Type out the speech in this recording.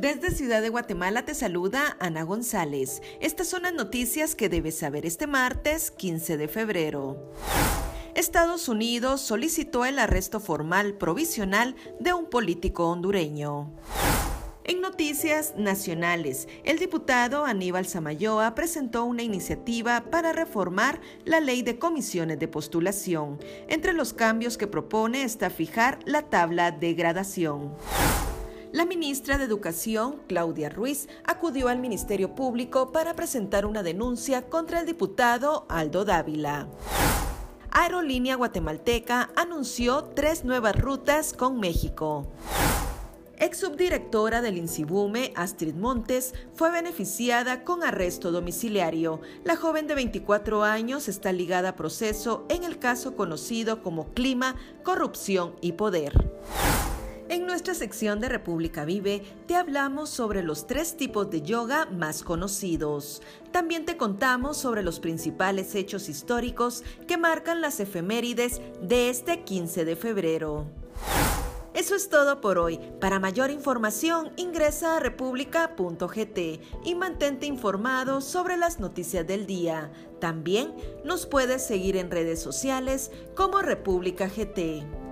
Desde Ciudad de Guatemala te saluda Ana González. Estas son las noticias que debes saber este martes 15 de febrero. Estados Unidos solicitó el arresto formal provisional de un político hondureño. En noticias nacionales, el diputado Aníbal Samayoa presentó una iniciativa para reformar la ley de comisiones de postulación. Entre los cambios que propone está fijar la tabla de gradación. La ministra de Educación, Claudia Ruiz, acudió al Ministerio Público para presentar una denuncia contra el diputado Aldo Dávila. Aerolínea Guatemalteca anunció tres nuevas rutas con México. Ex subdirectora del INSIBUME, Astrid Montes, fue beneficiada con arresto domiciliario. La joven de 24 años está ligada a proceso en el caso conocido como Clima, Corrupción y Poder. Nuestra sección de República Vive te hablamos sobre los tres tipos de yoga más conocidos. También te contamos sobre los principales hechos históricos que marcan las efemérides de este 15 de febrero. Eso es todo por hoy. Para mayor información ingresa a república.gt y mantente informado sobre las noticias del día. También nos puedes seguir en redes sociales como República GT.